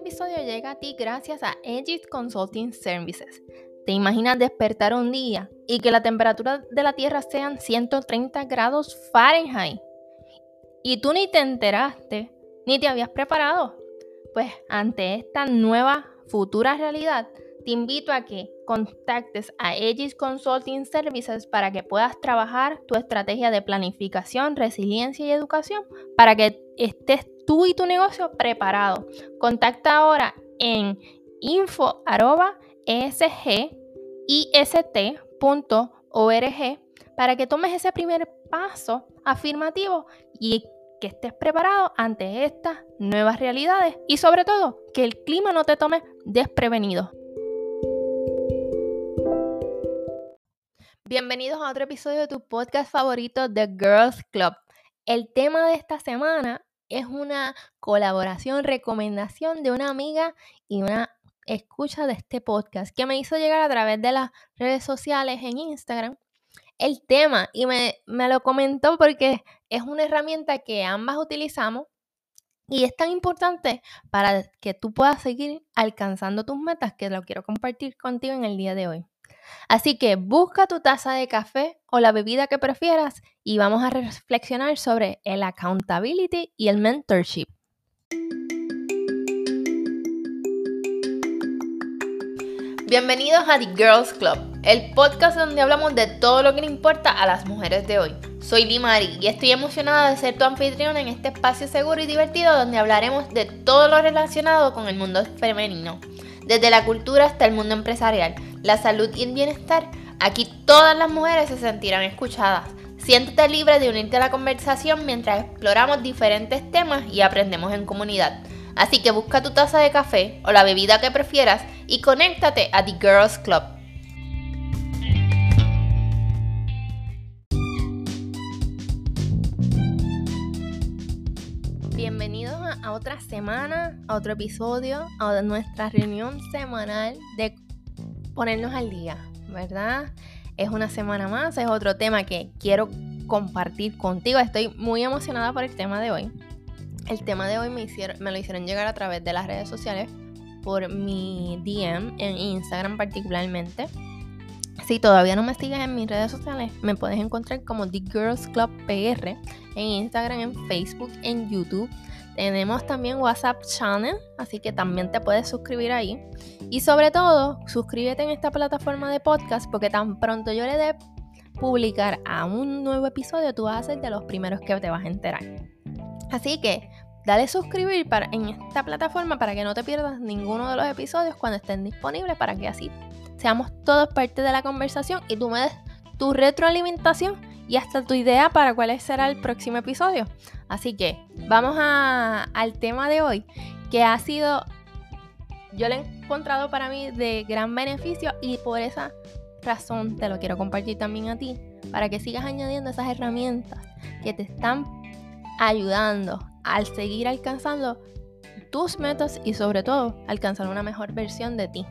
episodio llega a ti gracias a Aegis Consulting Services. ¿Te imaginas despertar un día y que la temperatura de la Tierra sean 130 grados Fahrenheit? Y tú ni te enteraste, ni te habías preparado. Pues ante esta nueva futura realidad, te invito a que contactes a Aegis Consulting Services para que puedas trabajar tu estrategia de planificación, resiliencia y educación para que estés tú y tu negocio preparado. Contacta ahora en info.esgist.org para que tomes ese primer paso afirmativo y que estés preparado ante estas nuevas realidades y sobre todo que el clima no te tome desprevenido. Bienvenidos a otro episodio de tu podcast favorito, The Girls Club. El tema de esta semana es una colaboración, recomendación de una amiga y una escucha de este podcast que me hizo llegar a través de las redes sociales en Instagram el tema y me, me lo comentó porque es una herramienta que ambas utilizamos y es tan importante para que tú puedas seguir alcanzando tus metas que lo quiero compartir contigo en el día de hoy. Así que busca tu taza de café o la bebida que prefieras y vamos a reflexionar sobre el accountability y el mentorship. Bienvenidos a The Girls Club, el podcast donde hablamos de todo lo que le importa a las mujeres de hoy. Soy Limari y estoy emocionada de ser tu anfitriona en este espacio seguro y divertido donde hablaremos de todo lo relacionado con el mundo femenino, desde la cultura hasta el mundo empresarial la salud y el bienestar, aquí todas las mujeres se sentirán escuchadas. Siéntete libre de unirte a la conversación mientras exploramos diferentes temas y aprendemos en comunidad. Así que busca tu taza de café o la bebida que prefieras y conéctate a The Girls Club. Bienvenidos a otra semana, a otro episodio, a nuestra reunión semanal de ponernos al día, ¿verdad? Es una semana más, es otro tema que quiero compartir contigo. Estoy muy emocionada por el tema de hoy. El tema de hoy me, hicieron, me lo hicieron llegar a través de las redes sociales, por mi DM en Instagram particularmente. Si todavía no me sigues en mis redes sociales, me puedes encontrar como The Girls Club PR en Instagram, en Facebook, en YouTube. Tenemos también WhatsApp Channel, así que también te puedes suscribir ahí. Y sobre todo, suscríbete en esta plataforma de podcast porque tan pronto yo le dé publicar a un nuevo episodio, tú vas a ser de los primeros que te vas a enterar. Así que dale suscribir para, en esta plataforma para que no te pierdas ninguno de los episodios cuando estén disponibles para que así seamos todos parte de la conversación y tú me des tu retroalimentación y hasta tu idea para cuál será el próximo episodio. Así que vamos al tema de hoy, que ha sido, yo lo he encontrado para mí de gran beneficio y por esa razón te lo quiero compartir también a ti, para que sigas añadiendo esas herramientas que te están ayudando al seguir alcanzando tus metas y sobre todo alcanzar una mejor versión de ti.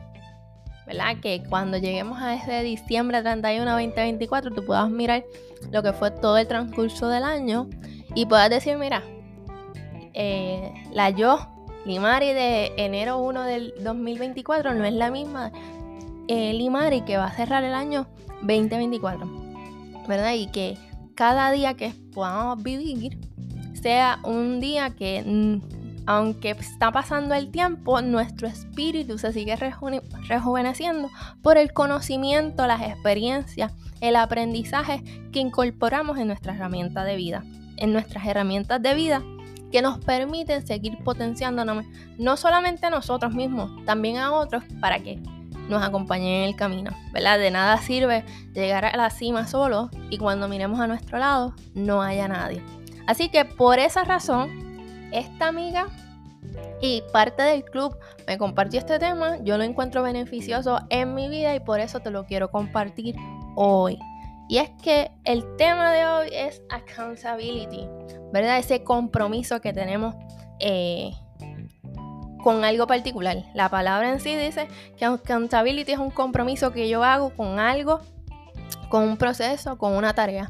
Que cuando lleguemos a ese diciembre 31 2024 tú puedas mirar lo que fue todo el transcurso del año y puedas decir, mira, eh, la yo, Limari de enero 1 del 2024 no es la misma eh, Limari que va a cerrar el año 2024, ¿verdad? Y que cada día que podamos vivir sea un día que aunque está pasando el tiempo, nuestro espíritu se sigue rejuveneciendo por el conocimiento, las experiencias, el aprendizaje que incorporamos en nuestra herramienta de vida, en nuestras herramientas de vida que nos permiten seguir potenciándonos, no solamente a nosotros mismos, también a otros para que nos acompañen en el camino, ¿verdad? De nada sirve llegar a la cima solo y cuando miremos a nuestro lado no haya nadie. Así que por esa razón esta amiga y parte del club me compartió este tema, yo lo encuentro beneficioso en mi vida y por eso te lo quiero compartir hoy. Y es que el tema de hoy es accountability, ¿verdad? Ese compromiso que tenemos eh, con algo particular. La palabra en sí dice que accountability es un compromiso que yo hago con algo, con un proceso, con una tarea.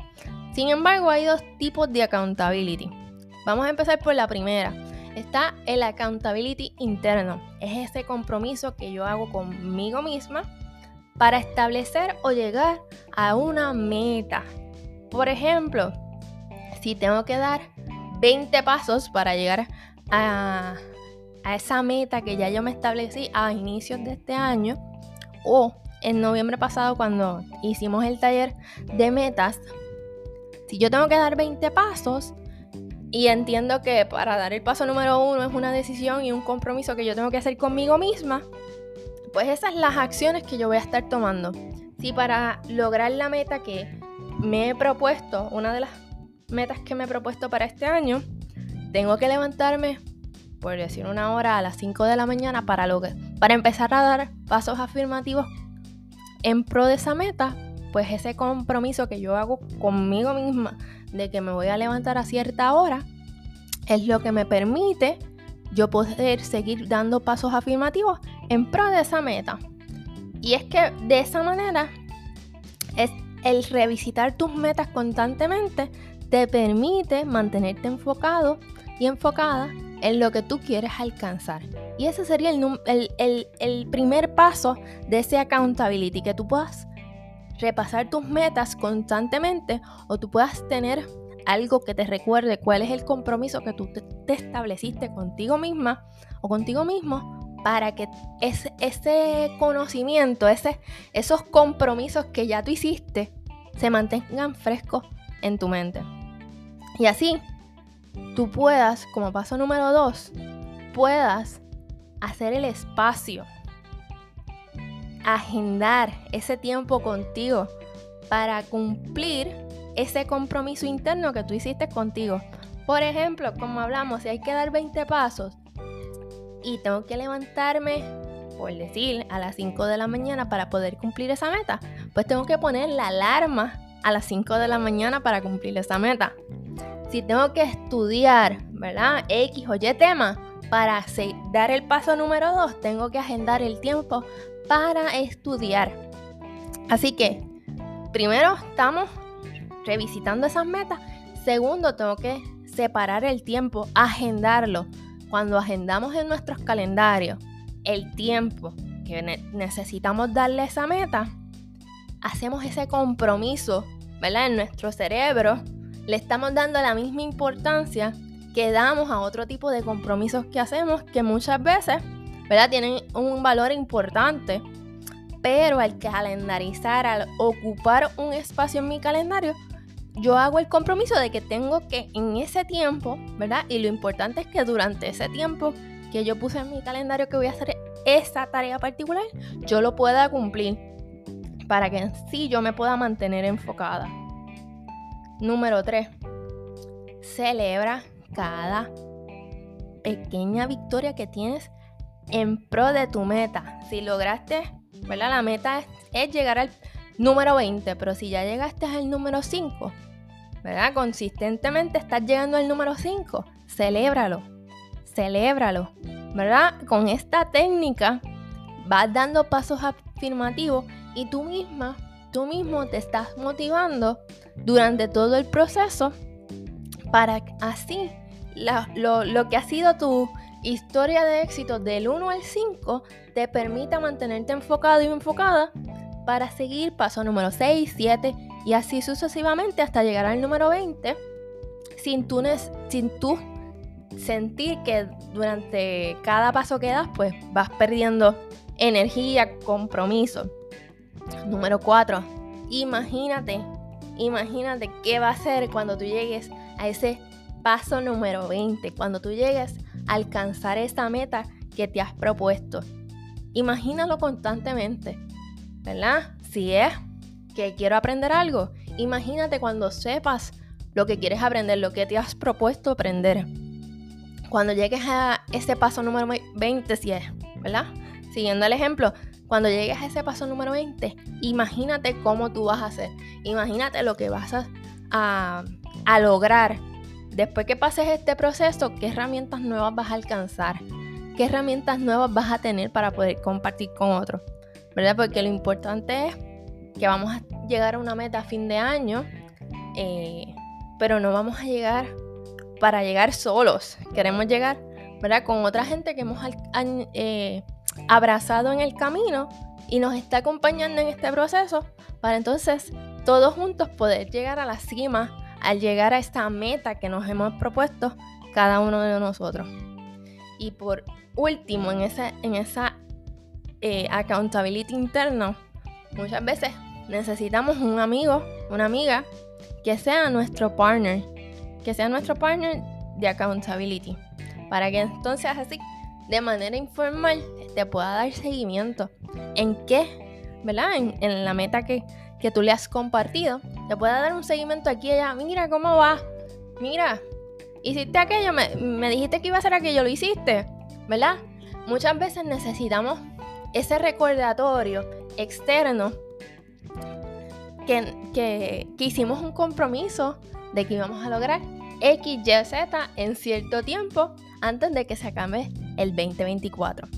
Sin embargo, hay dos tipos de accountability. Vamos a empezar por la primera. Está el accountability interno. Es ese compromiso que yo hago conmigo misma para establecer o llegar a una meta. Por ejemplo, si tengo que dar 20 pasos para llegar a, a esa meta que ya yo me establecí a inicios de este año o en noviembre pasado cuando hicimos el taller de metas, si yo tengo que dar 20 pasos y entiendo que para dar el paso número uno es una decisión y un compromiso que yo tengo que hacer conmigo misma, pues esas son las acciones que yo voy a estar tomando. Si para lograr la meta que me he propuesto, una de las metas que me he propuesto para este año, tengo que levantarme por decir una hora a las 5 de la mañana para, para empezar a dar pasos afirmativos en pro de esa meta, pues ese compromiso que yo hago conmigo misma de que me voy a levantar a cierta hora es lo que me permite yo poder seguir dando pasos afirmativos en pro de esa meta. Y es que de esa manera es el revisitar tus metas constantemente te permite mantenerte enfocado y enfocada en lo que tú quieres alcanzar. Y ese sería el, primer paso de ese accountability, que tú puedas repasar tus metas constantemente o tú puedas tener algo que te recuerde cuál es el compromiso que tú te, estableciste contigo misma o contigo mismo para que ese, ese conocimiento, ese, esos compromisos que ya tú hiciste se mantengan frescos en tu mente. Y así tú puedas, como paso número dos, puedas hacer el espacio, agendar ese tiempo contigo para cumplir ese compromiso interno que tú hiciste contigo. Por ejemplo, como hablamos, si hay que dar 20 pasos y tengo que levantarme, por decir, a las 5 de la mañana para poder cumplir esa meta, pues tengo que poner la alarma a las 5 de la mañana para cumplir esa meta si tengo que estudiar, ¿verdad? X o Y tema, para dar el paso número 2, tengo que agendar el tiempo para estudiar. Así que, primero estamos revisitando esas metas. Segundo, tengo que separar el tiempo, agendarlo. Cuando agendamos en nuestros calendarios el tiempo que necesitamos darle a esa meta, hacemos ese compromiso, ¿verdad? En nuestro cerebro le estamos dando la misma importancia que damos a otro tipo de compromisos que hacemos que muchas veces, ¿verdad? Tienen un valor importante, pero al calendarizar, al ocupar un espacio en mi calendario, yo hago el compromiso de que tengo que en ese tiempo, ¿verdad? Y lo importante es que durante ese tiempo que yo puse en mi calendario que voy a hacer esa tarea particular, yo lo pueda cumplir para que en sí yo me pueda mantener enfocada. Número 3. Celebra cada pequeña victoria que tienes en pro de tu meta. Si lograste, ¿verdad? La meta es, llegar al número 20, pero si ya llegaste al número 5, ¿verdad? Consistentemente estás llegando al número 5, celébralo, celébralo, ¿verdad? Con esta técnica vas dando pasos afirmativos y tú misma tú mismo te estás motivando durante todo el proceso para así lo, que ha sido tu historia de éxito del 1 al 5 te permita mantenerte enfocado y enfocada para seguir paso número 6, 7 y así sucesivamente hasta llegar al número 20 sin tú, sin tú sentir que durante cada paso que das pues vas perdiendo energía, compromiso. Número 4. Imagínate, imagínate qué va a ser cuando tú llegues a ese paso número 20, cuando tú llegues a alcanzar esa meta que te has propuesto. Imagínalo constantemente, ¿verdad? Si es que quiero aprender algo, imagínate cuando sepas lo que quieres aprender, lo que te has propuesto aprender. Cuando llegues a ese paso número 20, si es, ¿verdad? Siguiendo el ejemplo, cuando llegues a ese paso número 20, imagínate cómo tú vas a hacer. Imagínate lo que vas a, lograr. Después que pases este proceso, ¿qué herramientas nuevas vas a alcanzar? ¿Qué herramientas nuevas vas a tener para poder compartir con otros? ¿Verdad? Porque lo importante es que vamos a llegar a una meta a fin de año, eh, pero no vamos a llegar para llegar solos. Queremos llegar ¿verdad? Con otra gente que hemos eh, abrazado en el camino y nos está acompañando en este proceso para entonces todos juntos poder llegar a la cima al llegar a esta meta que nos hemos propuesto cada uno de nosotros. Y por último, en esa, en esa eh, accountability interna, muchas veces necesitamos un amigo, una amiga que sea nuestro partner, que sea nuestro partner de accountability, para que entonces así, de manera informal, te pueda dar seguimiento en qué, ¿verdad? En, la meta que, que, tú le has compartido, te pueda dar un seguimiento aquí y allá, mira cómo va, mira, hiciste aquello, me, me dijiste que iba a hacer aquello, lo hiciste, ¿verdad? Muchas veces necesitamos ese recordatorio externo que, que, hicimos un compromiso de que íbamos a lograr X, Y, Z en cierto tiempo antes de que se acabe el 2024.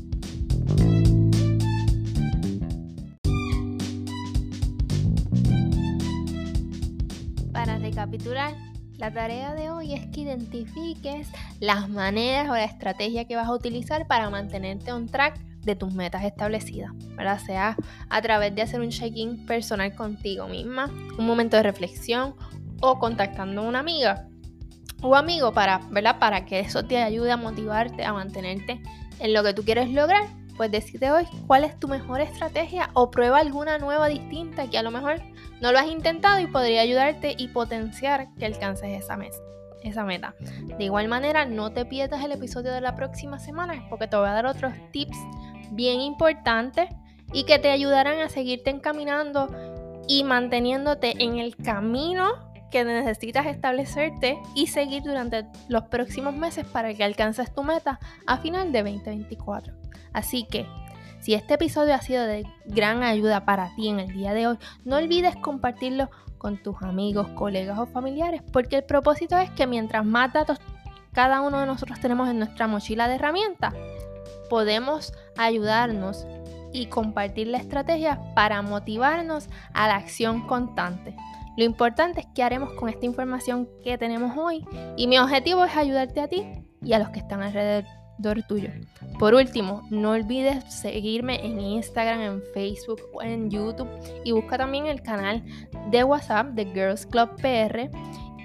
Recapitular, la tarea de hoy es que identifiques las maneras o la estrategia que vas a utilizar para mantenerte on track de tus metas establecidas, ¿verdad? Sea a través de hacer un check-in personal contigo misma, un momento de reflexión o contactando a una amiga o amigo para, ¿verdad? Para que eso te ayude a motivarte, a mantenerte en lo que tú quieres lograr. Pues decide hoy cuál es tu mejor estrategia o prueba alguna nueva distinta que a lo mejor no lo has intentado y podría ayudarte y potenciar que alcances esa meta. De igual manera, no te pierdas el episodio de la próxima semana porque te voy a dar otros tips bien importantes y que te ayudarán a seguirte encaminando y manteniéndote en el camino que necesitas establecerte y seguir durante los próximos meses para que alcances tu meta a final de 2024. Así que, si este episodio ha sido de gran ayuda para ti en el día de hoy, no olvides compartirlo con tus amigos, colegas o familiares, porque el propósito es que mientras más datos cada uno de nosotros tenemos en nuestra mochila de herramientas, podemos ayudarnos y compartir la estrategia para motivarnos a la acción constante. Lo importante es qué haremos con esta información que tenemos hoy y mi objetivo es ayudarte a ti y a los que están alrededor tuyo. Por último, no olvides seguirme en Instagram, en Facebook o en YouTube y busca también el canal de WhatsApp de Girls Club PR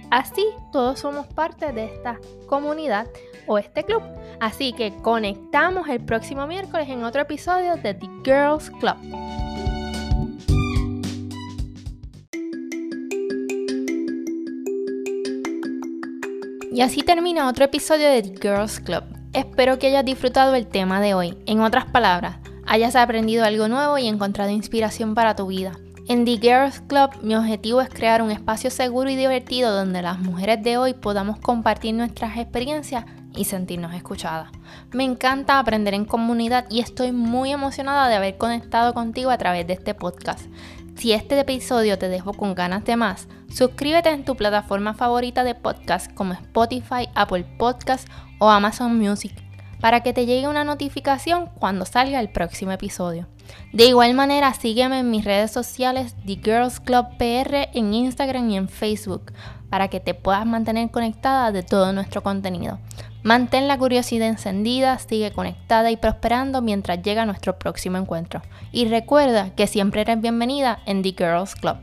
Así todos somos parte de esta comunidad o este club. Así que conectamos el próximo miércoles en otro episodio de The Girls Club. Y así termina otro episodio de The Girls Club. Espero que hayas disfrutado el tema de hoy. En otras palabras, hayas aprendido algo nuevo y encontrado inspiración para tu vida. En The Girls Club mi objetivo es crear un espacio seguro y divertido donde las mujeres de hoy podamos compartir nuestras experiencias y sentirnos escuchadas. Me encanta aprender en comunidad y estoy muy emocionada de haber conectado contigo a través de este podcast. Si este episodio te dejó con ganas de más, suscríbete en tu plataforma favorita de podcast como Spotify, Apple Podcast o Amazon Music para que te llegue una notificación cuando salga el próximo episodio. De igual manera, sígueme en mis redes sociales The Girls Club PR en Instagram y en Facebook para que te puedas mantener conectada de todo nuestro contenido. Mantén la curiosidad encendida, sigue conectada y prosperando mientras llega nuestro próximo encuentro. Y recuerda que siempre eres bienvenida en The Girls Club.